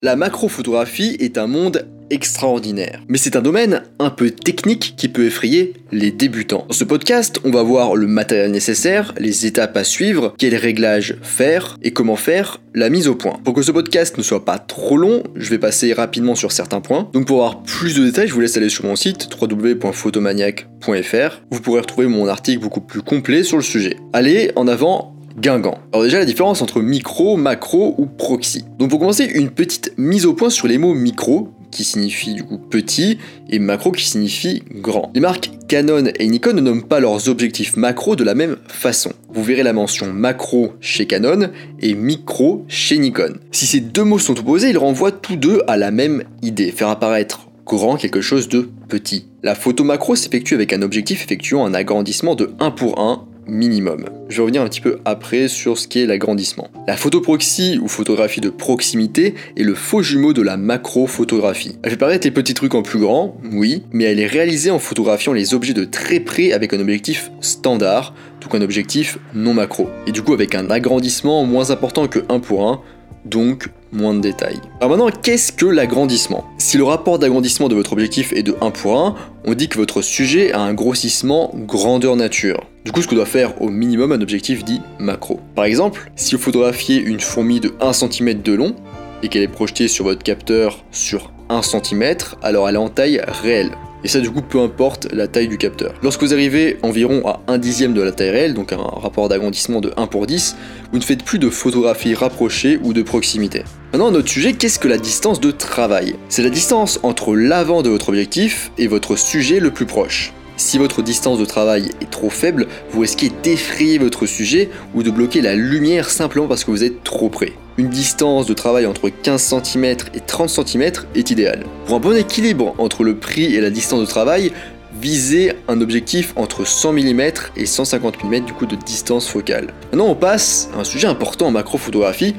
La macrophotographie est un monde extraordinaire. Mais c'est un domaine un peu technique qui peut effrayer les débutants. Dans ce podcast, on va voir le matériel nécessaire, les étapes à suivre, quels réglages faire et comment faire la mise au point. Pour que ce podcast ne soit pas trop long, je vais passer rapidement sur certains points. Donc pour avoir plus de détails, je vous laisse aller sur mon site www.photomaniac.fr. Vous pourrez retrouver mon article beaucoup plus complet sur le sujet. Allez, en avant, Guingamp. Alors déjà la différence entre micro, macro ou proxy. Donc pour commencer, une petite mise au point sur les mots micro, qui signifie du coup petit, et macro qui signifie grand. Les marques Canon et Nikon ne nomment pas leurs objectifs macro de la même façon. Vous verrez la mention macro chez Canon et micro chez Nikon. Si ces deux mots sont opposés, ils renvoient tous deux à la même idée, faire apparaître grand quelque chose de petit. La photo macro s'effectue avec un objectif effectuant un agrandissement de 1 pour 1 minimum. Je vais revenir un petit peu après sur ce qu'est l'agrandissement. La photo proxy ou photographie de proximité est le faux jumeau de la macro-photographie. Elle fait paraître les petits trucs en plus grand, oui, mais elle est réalisée en photographiant les objets de très près avec un objectif standard, tout qu'un objectif non macro. Et du coup avec un agrandissement moins important que 1 pour 1, donc moins de détails. Alors maintenant, qu'est-ce que l'agrandissement? Si le rapport d'agrandissement de votre objectif est de 1 pour 1, on dit que votre sujet a un grossissement grandeur nature. Du coup, ce que doit faire au minimum un objectif dit macro. Par exemple, si vous photographiez une fourmi de 1 cm de long et qu'elle est projetée sur votre capteur sur 1 cm, alors elle est en taille réelle. Et ça du coup peu importe la taille du capteur. Lorsque vous arrivez environ à 1 dixième de la taille réelle, donc un rapport d'agrandissement de 1 pour 10, vous ne faites plus de photographie rapprochée ou de proximité. Maintenant, notre sujet, qu'est-ce que la distance de travail? C'est la distance entre l'avant de votre objectif et votre sujet le plus proche. Si votre distance de travail est trop faible, vous risquez d'effrayer votre sujet ou de bloquer la lumière simplement parce que vous êtes trop près. Une distance de travail entre 15 cm et 30 cm est idéale. Pour un bon équilibre entre le prix et la distance de travail, visez un objectif entre 100 mm et 150 mm du coup de distance focale. Maintenant on passe à un sujet important en macrophotographie,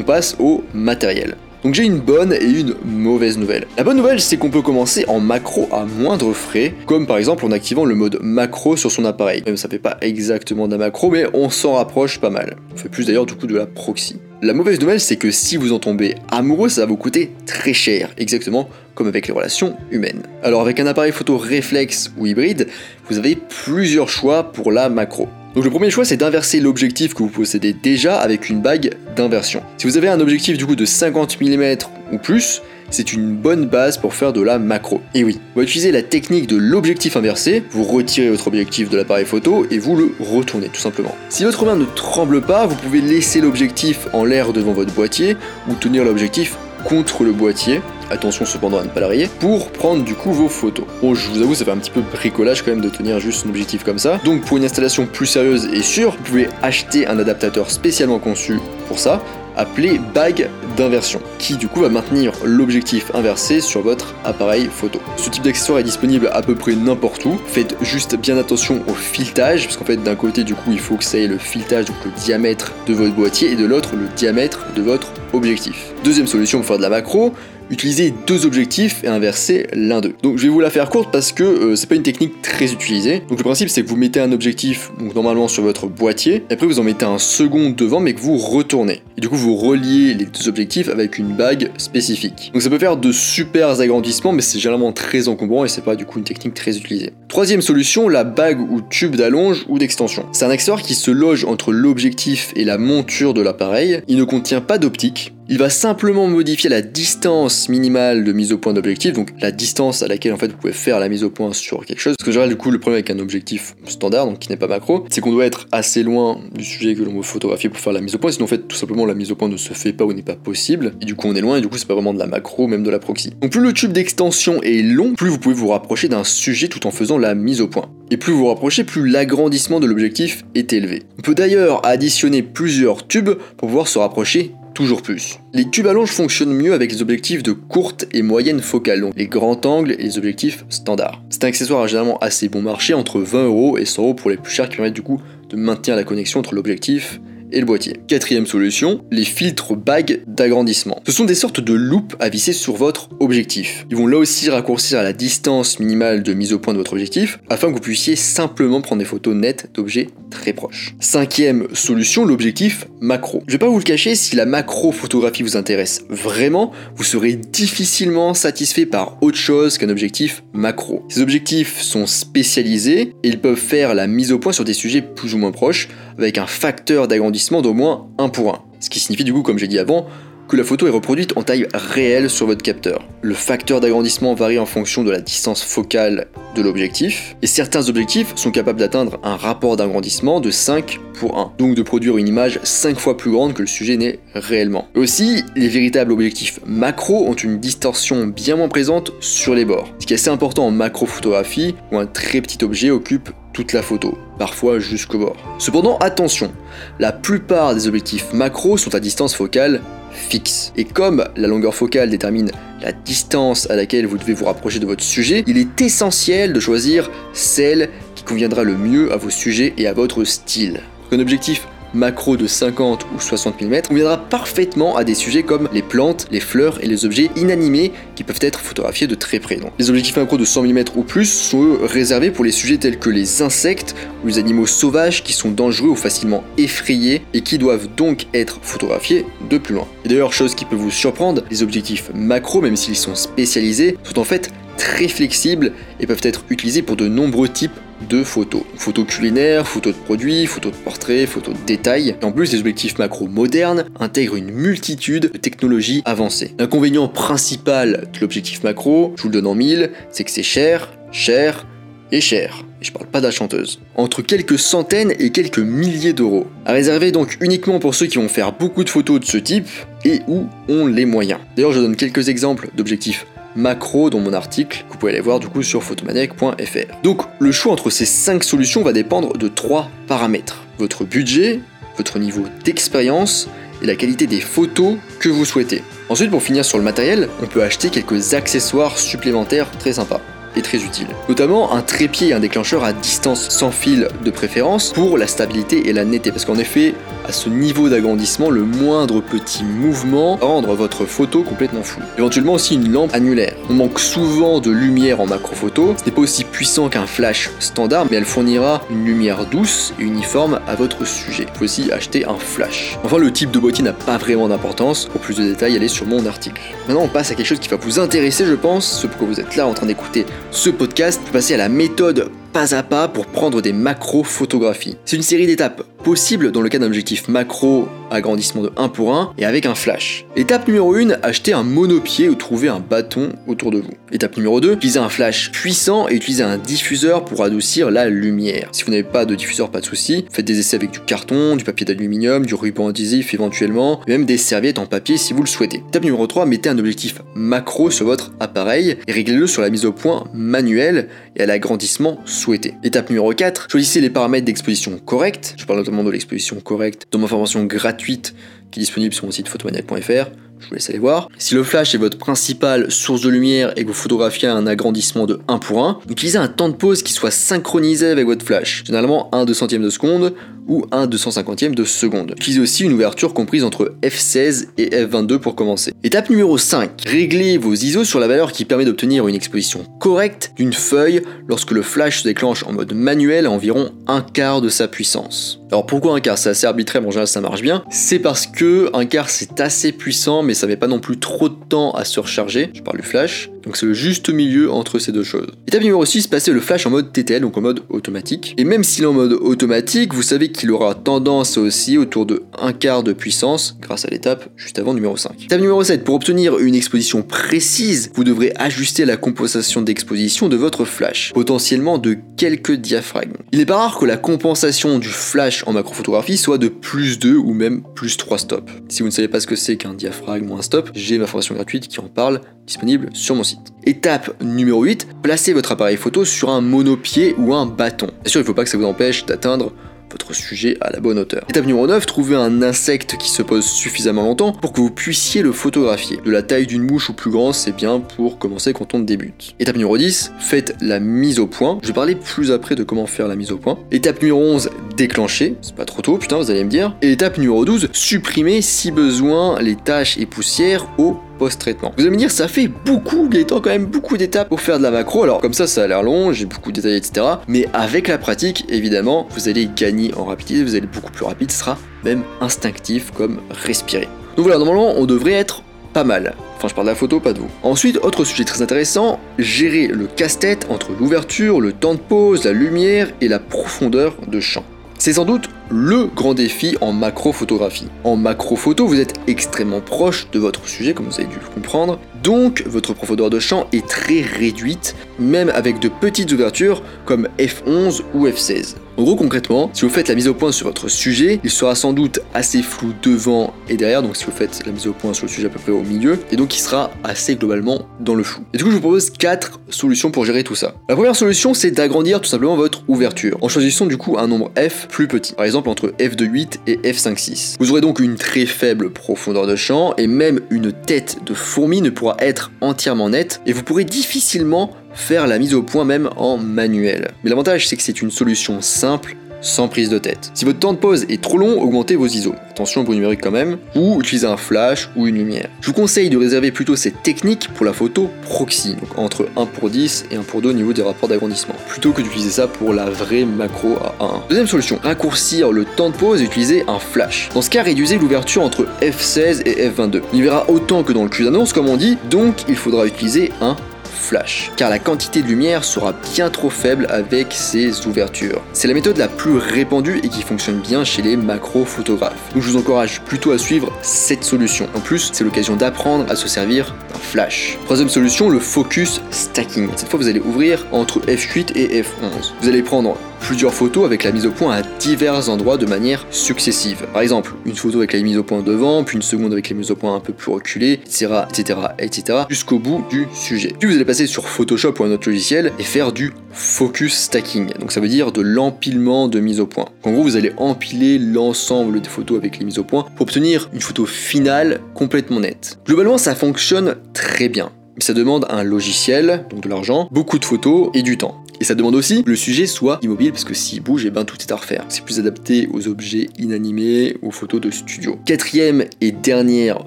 on passe au matériel. Donc j'ai une bonne et une mauvaise nouvelle. La bonne nouvelle, c'est qu'on peut commencer en macro à moindre frais, comme par exemple en activant le mode macro sur son appareil. Même ça fait pas exactement d'un macro, mais on s'en rapproche pas mal. On fait plus d'ailleurs du coup de la proxy. La mauvaise nouvelle, c'est que si vous en tombez amoureux, ça va vous coûter très cher, exactement comme avec les relations humaines. Alors avec un appareil photo réflexe ou hybride, vous avez plusieurs choix pour la macro. Donc le premier choix c'est d'inverser l'objectif que vous possédez déjà avec une bague d'inversion. Si vous avez un objectif du coup de 50 mm ou plus, c'est une bonne base pour faire de la macro. Et oui, vous utilisez la technique de l'objectif inversé, vous retirez votre objectif de l'appareil photo et vous le retournez tout simplement. Si votre main ne tremble pas, vous pouvez laisser l'objectif en l'air devant votre boîtier ou tenir l'objectif contre le boîtier, attention cependant à ne pas la rayer, pour prendre du coup vos photos. Bon, je vous avoue, ça fait un petit peu bricolage quand même de tenir juste un objectif comme ça. Donc pour une installation plus sérieuse et sûre, vous pouvez acheter un adaptateur spécialement conçu pour ça, appelé bague d'inversion, qui du coup va maintenir l'objectif inversé sur votre appareil photo. Ce type d'accessoire est disponible à peu près n'importe où. Faites juste bien attention au filetage, parce qu'en fait d'un côté du coup il faut que ça ait le filetage, donc le diamètre de votre boîtier, et de l'autre le diamètre de votre objectif. Deuxième solution pour faire de la macro, utiliser deux objectifs et inverser l'un d'eux. Donc je vais vous la faire courte parce que euh, c'est pas une technique très utilisée. Donc le principe c'est que vous mettez un objectif normalement sur votre boîtier, et après vous en mettez un second devant mais que vous retournez. Et du coup vous reliez les deux objectifs avec une bague spécifique. Donc ça peut faire de super agrandissements mais c'est généralement très encombrant et c'est pas du coup une technique très utilisée. Troisième solution, la bague ou tube d'allonge ou d'extension. C'est un accessoire qui se loge entre l'objectif et la monture de l'appareil. Il ne contient pas d'optique, il va simplement modifier la distance minimale de mise au point d'objectif, donc la distance à laquelle en fait vous pouvez faire la mise au point sur quelque chose. Parce que général du coup le problème avec un objectif standard, donc qui n'est pas macro, c'est qu'on doit être assez loin du sujet que l'on veut photographier pour faire la mise au point, sinon en fait tout simplement la mise au point ne se fait pas ou n'est pas possible, et du coup on est loin et du coup c'est pas vraiment de la macro, même de la proxy. Donc plus le tube d'extension est long, plus vous pouvez vous rapprocher d'un sujet tout en faisant la mise au point. Et plus vous vous rapprochez, plus l'agrandissement de l'objectif est élevé. On peut d'ailleurs additionner plusieurs tubes pour pouvoir se rapprocher toujours plus. Les tubes à longe fonctionnent mieux avec les objectifs de courte et moyenne focale, donc les grands angles et les objectifs standards. C'est un accessoire généralement assez bon marché, entre 20 euros et 100 euros pour les plus chers qui permettent du coup de maintenir la connexion entre l'objectif le boîtier. Quatrième solution, les filtres bagues d'agrandissement. Ce sont des sortes de loupes à visser sur votre objectif. Ils vont là aussi raccourcir la distance minimale de mise au point de votre objectif afin que vous puissiez simplement prendre des photos nettes d'objets très proches. Cinquième solution, l'objectif macro. Je vais pas vous le cacher, si la macro photographie vous intéresse vraiment, vous serez difficilement satisfait par autre chose qu'un objectif macro. Ces objectifs sont spécialisés et ils peuvent faire la mise au point sur des sujets plus ou moins proches avec un facteur d'agrandissement d'au moins 1 pour 1. Ce qui signifie du coup, comme j'ai dit avant, que la photo est reproduite en taille réelle sur votre capteur. Le facteur d'agrandissement varie en fonction de la distance focale de l'objectif, et certains objectifs sont capables d'atteindre un rapport d'agrandissement de 5 pour 1, donc de produire une image 5 fois plus grande que le sujet n'est réellement. Aussi, les véritables objectifs macro ont une distorsion bien moins présente sur les bords, ce qui est assez important en macro-photographie où un très petit objet occupe toute la photo, parfois jusqu'au bord. Cependant, attention, la plupart des objectifs macro sont à distance focale fixe. Et comme la longueur focale détermine la distance à laquelle vous devez vous rapprocher de votre sujet, il est essentiel de choisir celle qui conviendra le mieux à vos sujets et à votre style. Un objectif macro de 50 ou 60 mm conviendra parfaitement à des sujets comme les plantes, les fleurs et les objets inanimés qui peuvent être photographiés de très près. les objectifs macro de 100 mm ou plus sont réservés pour les sujets tels que les insectes ou les animaux sauvages qui sont dangereux ou facilement effrayés et qui doivent donc être photographiés de plus loin. Et d'ailleurs, chose qui peut vous surprendre, les objectifs macro, même s'ils sont spécialisés, sont en fait très flexibles et peuvent être utilisés pour de nombreux types de photos. Photos culinaires, photos de produits, photos de portraits, photos de détails. En plus, les objectifs macro modernes intègrent une multitude de technologies avancées. L'inconvénient principal de l'objectif macro, je vous le donne en mille, c'est que c'est cher, cher et cher. Et je parle pas de la chanteuse. Entre quelques centaines et quelques milliers d'euros. À réserver donc uniquement pour ceux qui vont faire beaucoup de photos de ce type et ou ont les moyens. D'ailleurs, je donne quelques exemples d'objectifs macro dans mon article, que vous pouvez aller voir du coup sur photomaniac.fr. Donc le choix entre ces 5 solutions va dépendre de trois paramètres. Votre budget, votre niveau d'expérience et la qualité des photos que vous souhaitez. Ensuite, pour finir sur le matériel, on peut acheter quelques accessoires supplémentaires très sympas est très utile. Notamment un trépied et un déclencheur à distance sans fil de préférence pour la stabilité et la netteté. Parce qu'en effet, à ce niveau d'agrandissement, le moindre petit mouvement rendre votre photo complètement floue. Éventuellement aussi une lampe annulaire. On manque souvent de lumière en macro photo. Ce n'est pas aussi puissant qu'un flash standard, mais elle fournira une lumière douce et uniforme à votre sujet. Il faut aussi acheter un flash. Enfin, le type de boîtier n'a pas vraiment d'importance. Pour plus de détails, allez sur mon article. Maintenant, on passe à quelque chose qui va vous intéresser, je pense, ce pourquoi vous êtes là en train d'écouter ce podcast, passer à la méthode pas à pas pour prendre des macro-photographies. C'est une série d'étapes possibles dans le cas d'un objectif macro agrandissement de 1 pour 1 et avec un flash. Étape numéro 1, acheter un monopied ou trouver un bâton autour de vous. Étape numéro 2, utiliser un flash puissant et utiliser un diffuseur pour adoucir la lumière. Si vous n'avez pas de diffuseur, pas de souci, faites des essais avec du carton, du papier d'aluminium, du ruban adhésif éventuellement, même des serviettes en papier si vous le souhaitez. Étape numéro 3, mettez un objectif macro sur votre appareil et réglez-le sur la mise au point manuelle et à l'agrandissement Étape numéro 4, choisissez les paramètres d'exposition corrects. Je parle notamment de l'exposition correcte dans ma formation gratuite qui est disponible sur mon site photomaniac.fr. Je vous laisse aller voir. Si le flash est votre principale source de lumière et que vous photographiez un agrandissement de 1 pour 1, utilisez un temps de pause qui soit synchronisé avec votre flash. Généralement 1 2 centième de seconde ou 1 250e de seconde. Utilisez aussi une ouverture comprise entre f16 et f22 pour commencer. Étape numéro 5. Réglez vos ISO sur la valeur qui permet d'obtenir une exposition correcte d'une feuille lorsque le flash se déclenche en mode manuel à environ un quart de sa puissance. Alors pourquoi un quart? C'est assez arbitraire, mais en général ça marche bien. C'est parce que un quart c'est assez puissant, mais ça met pas non plus trop de temps à se recharger. Je parle du flash. Donc c'est le juste milieu entre ces deux choses. Étape numéro 6, passer le flash en mode TTL, donc en mode automatique. Et même s'il est en mode automatique, vous savez qu'il aura tendance à osciller autour de un quart de puissance grâce à l'étape juste avant numéro 5. Étape numéro 7, pour obtenir une exposition précise, vous devrez ajuster la compensation d'exposition de votre flash, potentiellement de quelques diaphragmes. Il n'est pas rare que la compensation du flash en macrophotographie soit de plus 2 ou même plus 3 stops. Si vous ne savez pas ce que c'est qu'un diaphragme un stop, j'ai ma formation gratuite qui en parle disponible sur mon site. Étape numéro 8, placez votre appareil photo sur un monopied ou un bâton. Bien sûr, il ne faut pas que ça vous empêche d'atteindre votre sujet à la bonne hauteur. Étape numéro 9, trouvez un insecte qui se pose suffisamment longtemps pour que vous puissiez le photographier. De la taille d'une mouche ou plus grand, c'est bien pour commencer quand on débute. Étape numéro 10, faites la mise au point. Je vais parler plus après de comment faire la mise au point. Étape numéro 11, déclencher. C'est pas trop tôt, putain, vous allez me dire. Et étape numéro 12, supprimer si besoin les tâches et poussières au post-traitement. Vous allez me dire, ça fait beaucoup, Gaëtan, quand même beaucoup d'étapes pour faire de la macro. Alors, comme ça, ça a l'air long, j'ai beaucoup détaillé, etc. Mais avec la pratique, évidemment, vous allez gagner en rapidité, vous allez être beaucoup plus rapide, sera même instinctif comme respirer. Donc voilà, normalement, on devrait être pas mal. Enfin, je parle de la photo, pas de vous. Ensuite, autre sujet très intéressant, gérer le casse-tête entre l'ouverture, le temps de pause, la lumière et la profondeur de champ. C'est sans doute le grand défi en macro-photographie. En macro-photo, vous êtes extrêmement proche de votre sujet, comme vous avez dû le comprendre, donc votre profondeur de champ est très réduite, même avec de petites ouvertures comme f11 ou f16. En gros, concrètement, si vous faites la mise au point sur votre sujet, il sera sans doute assez flou devant et derrière, donc si vous faites la mise au point sur le sujet à peu près au milieu, et donc il sera assez globalement dans le flou. Et du coup, je vous propose quatre solutions pour gérer tout ça. La première solution, c'est d'agrandir tout simplement votre ouverture, en choisissant du coup un nombre f plus petit, par exemple entre f de 8 et f 5,6. Vous aurez donc une très faible profondeur de champ, et même une tête de fourmi ne pourra être entièrement nette, et vous pourrez difficilement faire la mise au point même en manuel. Mais l'avantage c'est que c'est une solution simple sans prise de tête. Si votre temps de pause est trop long, augmentez vos ISO. Attention bruit numérique quand même, ou utilisez un flash ou une lumière. Je vous conseille de réserver plutôt cette technique pour la photo proxy, donc entre 1 pour 10 et 1 pour 2 au niveau des rapports d'agrandissement, plutôt que d'utiliser ça pour la vraie macro à 1. Deuxième solution, raccourcir le temps de pause et utiliser un flash. Dans ce cas, réduisez l'ouverture entre F16 et F22. Il verra autant que dans le cul d'annonce comme on dit, donc il faudra utiliser un flash, car la quantité de lumière sera bien trop faible avec ces ouvertures. C'est la méthode la plus répandue et qui fonctionne bien chez les macro-photographes. Donc je vous encourage plutôt à suivre cette solution. En plus, c'est l'occasion d'apprendre à se servir d'un flash. Troisième solution, le focus stacking. Cette fois, vous allez ouvrir entre f8 et f11. Vous allez prendre plusieurs photos avec la mise au point à divers endroits de manière successive. Par exemple, une photo avec la mise au point devant, puis une seconde avec la mise au point un peu plus reculée, etc., etc., etc., jusqu'au bout du sujet. Puis vous allez passer sur Photoshop ou un autre logiciel et faire du focus stacking. Donc ça veut dire de l'empilement de mise au point. En gros, vous allez empiler l'ensemble des photos avec les mises au point pour obtenir une photo finale complètement nette. Globalement, ça fonctionne très bien. Mais ça demande un logiciel, donc de l'argent, beaucoup de photos et du temps. Et ça demande aussi que le sujet soit immobile parce que s'il bouge, et eh ben tout est à refaire. C'est plus adapté aux objets inanimés, aux photos de studio. Quatrième et dernière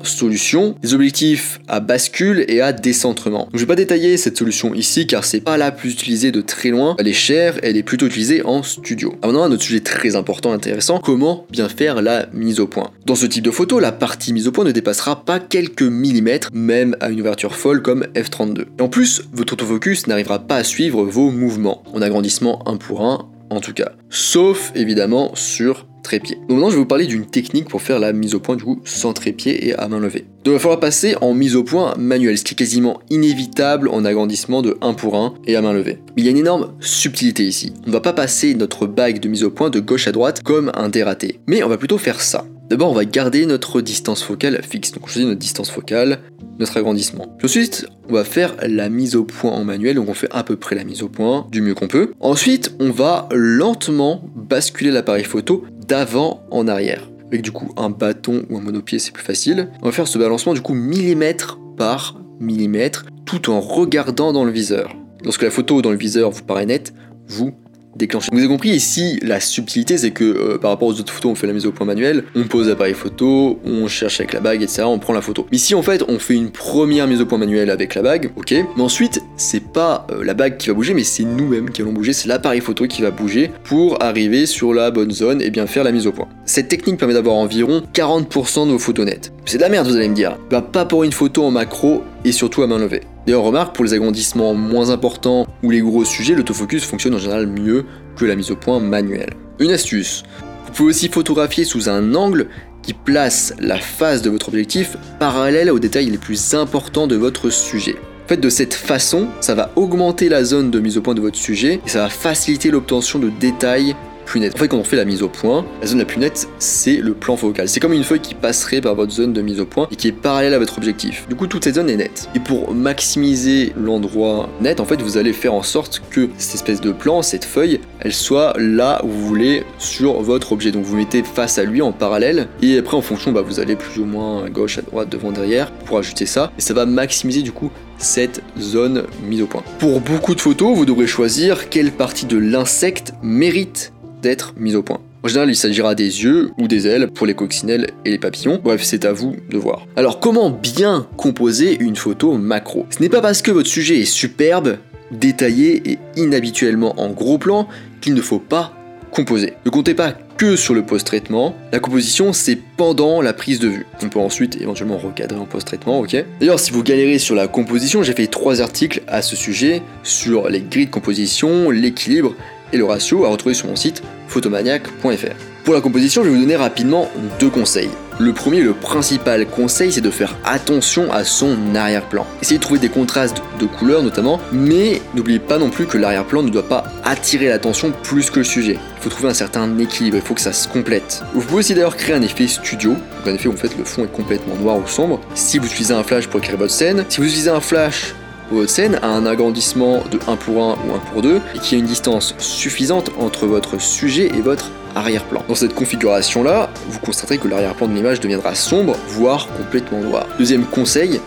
solution, les objectifs à bascule et à décentrement. Donc, je vais pas détailler cette solution ici car c'est pas la plus utilisée de très loin. Elle est chère, elle est plutôt utilisée en studio. Ah, maintenant, un autre sujet très important, intéressant, comment bien faire la mise au point. Dans ce type de photo, la partie mise au point ne dépassera pas quelques millimètres, même à une ouverture folle comme f32. Et en plus, votre autofocus n'arrivera pas à suivre vos mouvements en agrandissement un pour un en tout cas. Sauf évidemment sur trépied. Donc maintenant je vais vous parler d'une technique pour faire la mise au point du coup sans trépied et à main levée. Donc il va falloir passer en mise au point manuelle, ce qui est quasiment inévitable en agrandissement de 1 pour 1 et à main levée. Il y a une énorme subtilité ici. On ne va pas passer notre bague de mise au point de gauche à droite comme un dératé. Mais on va plutôt faire ça. D'abord, on va garder notre distance focale fixe. Donc, on choisit notre distance focale, notre agrandissement. ensuite, on va faire la mise au point en manuel. Donc, on fait à peu près la mise au point du mieux qu'on peut. Ensuite, on va lentement basculer l'appareil photo d'avant en arrière. Avec du coup un bâton ou un monopied, c'est plus facile. On va faire ce balancement du coup millimètre par millimètre tout en regardant dans le viseur. Lorsque la photo dans le viseur vous paraît nette, vous déclencher. Vous avez compris ici, la subtilité, c'est que euh, par rapport aux autres photos, on fait la mise au point manuel, on pose l'appareil photo, on cherche avec la bague, etc. On prend la photo. Ici, en fait, on fait une première mise au point manuelle avec la bague, ok. Mais ensuite, c'est pas euh, la bague qui va bouger, mais c'est nous-mêmes qui allons bouger. C'est l'appareil photo qui va bouger pour arriver sur la bonne zone et bien faire la mise au point. Cette technique permet d'avoir environ 40% de vos photos nettes. C'est de la merde, vous allez me dire. Bah, pas pour une photo en macro et surtout à main levée. D'ailleurs, remarque, pour les agrandissements moins importants ou les gros sujets, l'autofocus fonctionne en général mieux que la mise au point manuelle. Une astuce, vous pouvez aussi photographier sous un angle qui place la face de votre objectif parallèle aux détails les plus importants de votre sujet. En fait, de cette façon, ça va augmenter la zone de mise au point de votre sujet et ça va faciliter l'obtention de détails En fait, quand on fait la mise au point, la zone la plus nette, c'est le plan focal. C'est comme une feuille qui passerait par votre zone de mise au point et qui est parallèle à votre objectif. Du coup, toute cette zone est nette. Et pour maximiser l'endroit net, en fait, vous allez faire en sorte que cette espèce de plan, cette feuille, elle soit là où vous voulez sur votre objet. Donc vous mettez face à lui en parallèle et après en fonction, bah, vous allez plus ou moins à gauche, à droite, devant, derrière pour ajouter ça. Et ça va maximiser du coup cette zone mise au point. Pour beaucoup de photos, vous devrez choisir quelle partie de l'insecte mérite d'être mise au point. En général, il s'agira des yeux ou des ailes pour les coccinelles et les papillons. Bref, c'est à vous de voir. Alors, comment bien composer une photo macro? Ce n'est pas parce que votre sujet est superbe, détaillé et inhabituellement en gros plan qu'il ne faut pas composer. Ne comptez pas que sur le post-traitement. La composition, c'est pendant la prise de vue. On peut ensuite éventuellement recadrer en post-traitement, ok? D'ailleurs, si vous galérez sur la composition, j'ai fait trois articles à ce sujet sur les grilles de composition, l'équilibre et le ratio à retrouver sur mon site photomaniac.fr. Pour la composition, je vais vous donner rapidement deux conseils. Le premier, le principal conseil, c'est de faire attention à son arrière-plan. Essayez de trouver des contrastes de couleurs notamment, mais n'oubliez pas non plus que l'arrière-plan ne doit pas attirer l'attention plus que le sujet. Il faut trouver un certain équilibre, il faut que ça se complète. Vous pouvez aussi d'ailleurs créer un effet studio, donc un effet où en fait le fond est complètement noir ou sombre. Si vous utilisez un flash pour écrire votre scène, si vous utilisez un flash votre scène a un agrandissement de 1 pour 1 ou 1 pour 2 et qu'il y a une distance suffisante entre votre sujet et votre arrière-plan. Dans cette configuration-là, vous constaterez que l'arrière-plan de l'image deviendra sombre, voire complètement noir. Deuxième conseil,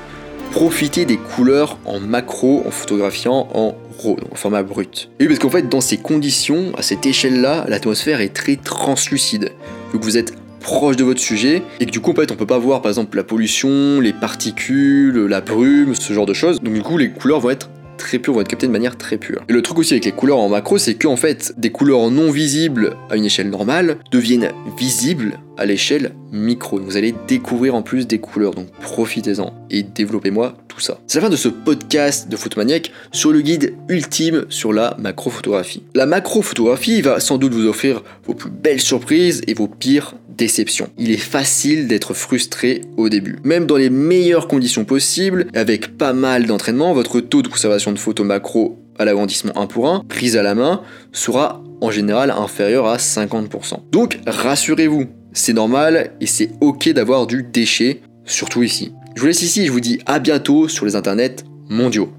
profitez des couleurs en macro en photographiant en RAW, en format brut. Et oui, parce qu'en fait, dans ces conditions, à cette échelle-là, l'atmosphère est très translucide. Donc vous êtes proche de votre sujet et que du coup on peut pas voir par exemple la pollution, les particules, la brume, ce genre de choses. Donc du coup les couleurs vont être très pures, vont être captées de manière très pure. Et le truc aussi avec les couleurs en macro, c'est qu'en fait, des couleurs non visibles à une échelle normale deviennent visibles à l'échelle micro. Vous allez découvrir en plus des couleurs, donc profitez-en et développez-moi tout ça. C'est la fin de ce podcast de Photomaniac sur le guide ultime sur la macrophotographie. La macrophotographie va sans doute vous offrir vos plus belles surprises et vos pires déceptions. Il est facile d'être frustré au début. Même dans les meilleures conditions possibles, avec pas mal d'entraînement, votre taux de conservation de photos macro à l'agrandissement 1 pour 1, prise à la main, sera en général inférieur à 50%. Donc rassurez-vous, c'est normal et c'est ok d'avoir du déchet, surtout ici. Je vous laisse ici, je vous dis à bientôt sur les internets mondiaux.